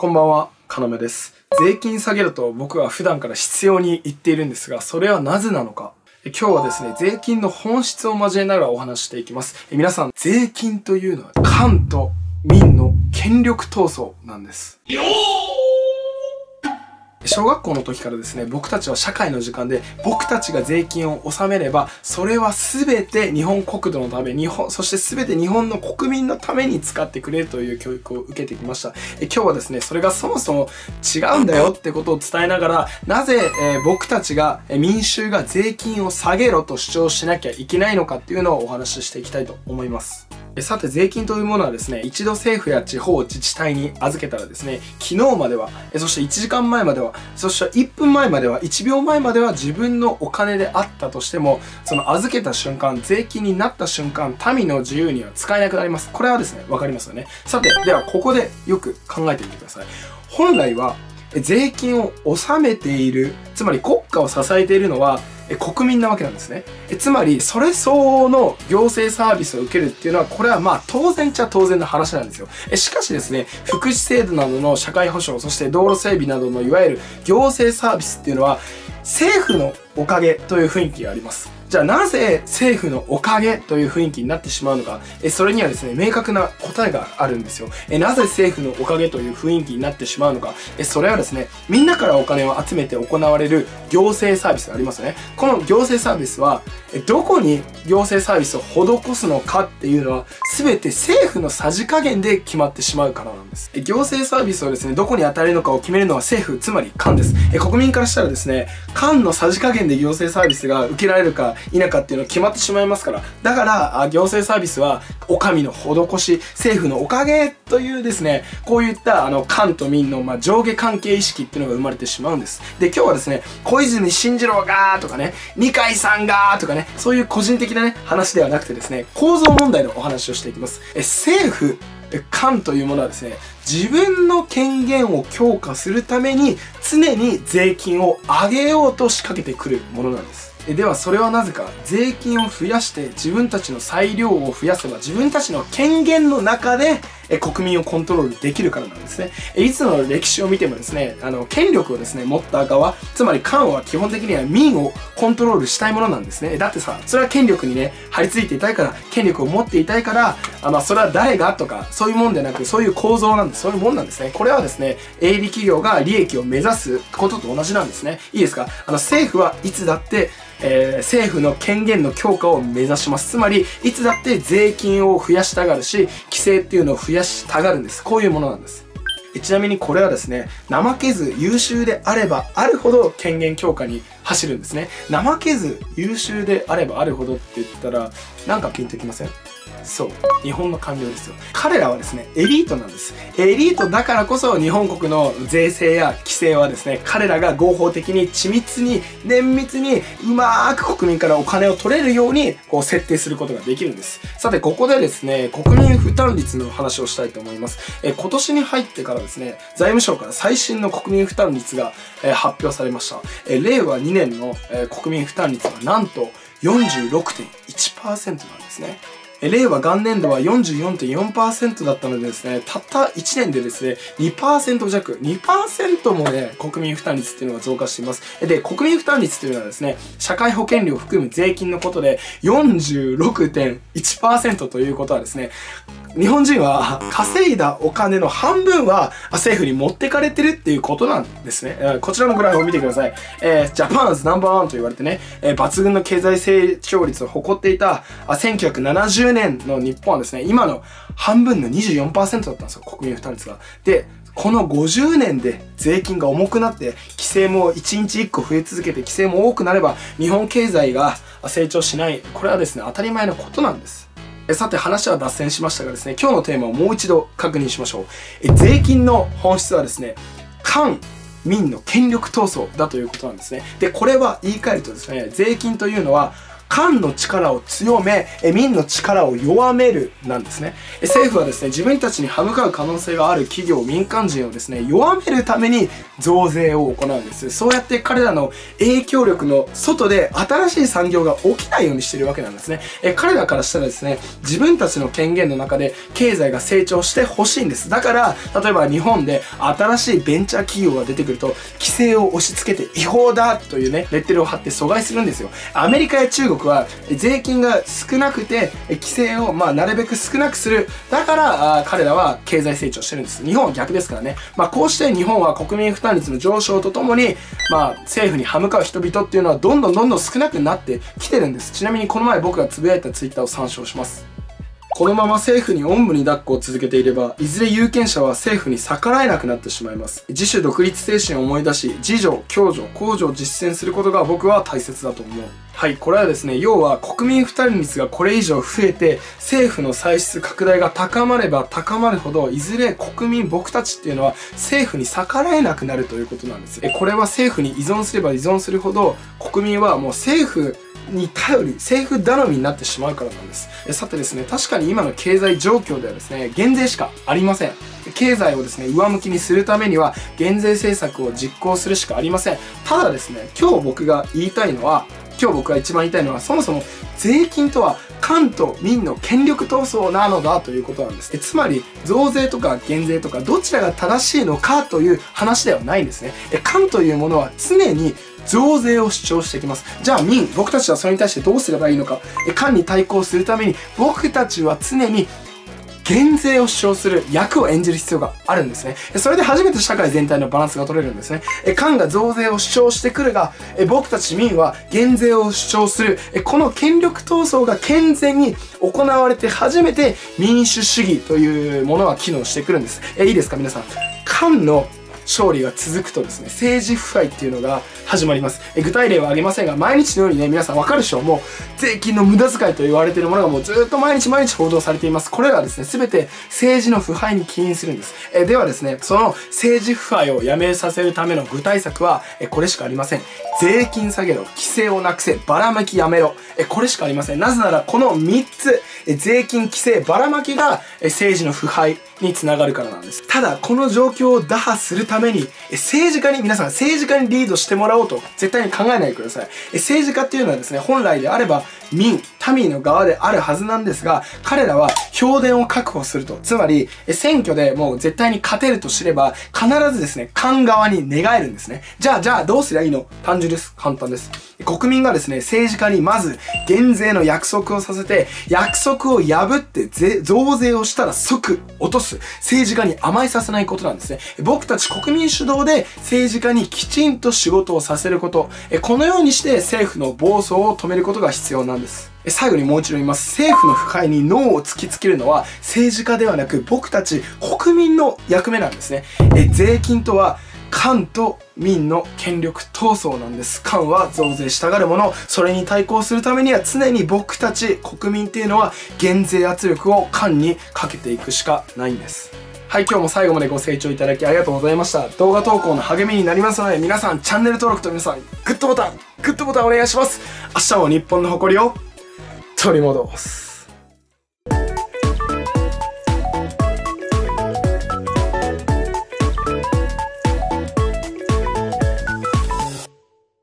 こんばんは、かなめです。税金下げると僕は普段から必要に言っているんですが、それはなぜなのか。今日はですね、税金の本質を交えながらお話していきます。皆さん、税金というのは、官と民の権力闘争なんです。小学校の時からですね、僕たちは社会の時間で、僕たちが税金を納めれば、それは全て日本国土のため、日本、そして全て日本の国民のために使ってくれるという教育を受けてきました。え今日はですね、それがそもそも違うんだよってことを伝えながら、なぜ、えー、僕たちが、え民衆が税金を下げろと主張しなきゃいけないのかっていうのをお話ししていきたいと思います。さて税金というものはですね一度政府や地方自治体に預けたらですね昨日まではそして1時間前まではそして1分前までは1秒前までは自分のお金であったとしてもその預けた瞬間税金になった瞬間民の自由には使えなくなります。これはですね分かりますよね。さてではここでよく考えてみてください。本来は税金を納めているつまり国家を支えているのは国民なわけなんですね。つまり、それ相応の行政サービスを受けるっていうのは、これはまあ当然っちゃ当然の話なんですよ。しかしですね、福祉制度などの社会保障、そして道路整備などのいわゆる行政サービスっていうのは、政府のおかげという雰囲気があります。じゃあなぜ政府のおかげという雰囲気になってしまうのか、えそれにはですね、明確な答えがあるんですよ。えなぜ政府のおかげという雰囲気になってしまうのか、えそれはですね、みんなからお金を集めて行われる行政サービスがありますよね。この行政サービスは、えどこに行政サービスを施すのかっていうのは、全て政府のさじ加減で決まってしまうからなんです。え行政サービスをですね、どこに与えるのかを決めるのは政府、つまり官です。え国民からしたらですね、官のさじ加減で行政サービスが受けられるか否かっていうのは決まってしまいますから。だから、行政サービスは、お上の施し、政府のおかげというですね、こういった、あの、官と民の、まあ、上下関係意識っていうのが生まれてしまうんです。で、今日はですね、小泉進次郎がとかね、二階さんがとかね、そういう個人的なね、話ではなくてですね、構造問題のお話をしていきます。え、政府、官というものはですね、自分の権限を強化するために常に税金を上げようと仕掛けてくるものなんです。ではそれはなぜか税金を増やして自分たちの裁量を増やせば自分たちの権限の中で国民をコントロールできるからなんですね。いつの歴史を見てもですね、あの、権力をですね、持った側、つまり官は基本的には民をコントロールしたいものなんですね。だってさ、それは権力にね、張り付いていたいから、権力を持っていたいから、あまあ、それは誰がとか、そういうもんでなく、そういう構造なんです。そういうもんなんですね。これはですね、営利企業が利益を目指すことと同じなんですね。いいですか？あの、政府はいつだって、えー、政府の権限の強化を目指します。つまり、いつだって税金を増やしたがるし、規制っていうのを増やしたがるんです。こういうものなんです。ちなみにこれはですね、怠けず優秀であればあるほど権限強化に走るんですね。怠けず優秀であればあるほどって言ったら、なんかピンときません？そう。日本の官僚ですよ。彼らはですね、エリートなんです。エリートだからこそ日本国の税制や規制はですね、彼らが合法的に緻密に、綿密に、うまく国民からお金を取れるように、こう設定することができるんです。さて、ここでですね、国民負担率の話をしたいと思います。え、今年に入ってからですね、財務省から最新の国民負担率が、え発表されました。え、令和2年の、え国民負担率はなんと46.1%なんですね。令和元年度は44.4%だったのでですね、たった1年でですね、2%弱、2%もね、国民負担率っていうのが増加しています。で、国民負担率というのはですね、社会保険料を含む税金のことで46.1%ということはですね、日本人は稼いだお金の半分は政府に持ってかれてるっていうことなんですね。こちらのグラフを見てください。えー、ジャパンズナンバーワンと言われてね、えー、抜群の経済成長率を誇っていた1970 20年の日本はですね、今の半分の24%だったんですよ、国民負担率が。で、この50年で税金が重くなって、規制も1日1個増え続けて、規制も多くなれば、日本経済が成長しない。これはですね、当たり前のことなんです。さて話は脱線しましたがですね、今日のテーマをもう一度確認しましょう。え税金の本質はですね、官、民の権力闘争だということなんですね。で、これは言い換えるとですね、税金というのは官の力を強め、民の力を弱めるなんですね。政府はですね、自分たちに歯向かう可能性がある企業、民間人をですね、弱めるために増税を行うんです。そうやって彼らの影響力の外で新しい産業が起きないようにしてるわけなんですね。え彼らからしたらですね、自分たちの権限の中で経済が成長してほしいんです。だから、例えば日本で新しいベンチャー企業が出てくると、規制を押し付けて違法だというね、レッテルを貼って阻害するんですよ。アメリカや中国は税金が少なくて、規制をまあなるべく少なくする。だから、彼らは経済成長してるんです。日本は逆ですからね。まあこうして日本は国民負担率の上昇とともに、まあ政府に歯向かう人々っていうのはどんどんどんどん少なくなってきてるんです。ちなみにこの前僕がつぶやいたツイッターを参照します。このまま政府におんぶに抱っこを続けていれば、いずれ有権者は政府に逆らえなくなってしまいます。自主独立精神を思い出し、自助、共助、公助を実践することが僕は大切だと思う。はい、これはですね、要は国民負担率がこれ以上増えて、政府の歳出拡大が高まれば高まるほど、いずれ国民、僕たちっていうのは政府に逆らえなくなるということなんです。え、これは政府に依存すれば依存するほど、国民はもう政府に頼り、政府頼みになってしまうからなんです。えさてですね、確かに今の経済状況ではですね、減税しかありません。経済をですね、上向きにするためには、減税政策を実行するしかありません。ただですね、今日僕が言いたいのは、今日僕が一番言いたいのは、そもそも税金とは官と民の権力闘争なのだということなんです。つまり、増税とか減税とかどちらが正しいのかという話ではないんですね。官というものは常に増税を主張してきます。じゃあ民、僕たちはそれに対してどうすればいいのか。官に対抗するために僕たちは常に減税を主張する役を演じる必要があるんですね。それで初めて社会全体のバランスが取れるんですね。官が増税を主張してくるが、僕たち民は減税を主張する。この権力闘争が健全に行われて初めて民主主義というものは機能してくるんです。え、いいですか皆さん。官の勝利が続くとですね、政治腐敗っていうのが始まります。え具体例は挙げませんが、毎日のようにね、皆さんわかるでしょうもう、税金の無駄遣いと言われているものがもうずっと毎日毎日報道されています。これらはですね、すべて政治の腐敗に起因するんです。えではですね、その政治腐敗をやめさせるための具体策は、えこれしかありません。税金下げろ、規制をなくせ、ばらまきやめろ。えこれしかありません。なぜなら、この3つ、え税金、規制、ばらまきが、え政治の腐敗につながるからなんです。ただ、この状況を打破するために、政治家に、皆さん政治家にリードしてもらおうと絶対に考えないでください。政治家っていうのはですね、本来であれば民、民の側であるはずなんですが、彼らは票田を確保すると。つまり、選挙でもう絶対に勝てると知れば、必ずですね、官側に寝返るんですね。じゃあ、じゃあどうすりゃいいの？単純です。簡単です。国民がですね、政治家にまず減税の約束をさせて、約束を破って増税をしたら即落とす。政治家に甘えさせないことなんですね。僕たち国民主導で政治家にきちんと仕事をさせること。このようにして政府の暴走を止めることが必要なんです。最後にもう一度言います。政府の腐敗に脳を突きつけるのは政治家ではなく僕たち国民の役目なんですね。え税金とは官と民の権力闘争なんです。官は増税したがるもの、それに対抗するためには常に僕たち国民っていうのは減税圧力を官にかけていくしかないんです。はい、今日も最後までご清聴いただきありがとうございました。動画投稿の励みになりますので、皆さんチャンネル登録と皆さん、グッドボタン、グッドボタンお願いします。明日も日本の誇りを取り戻す。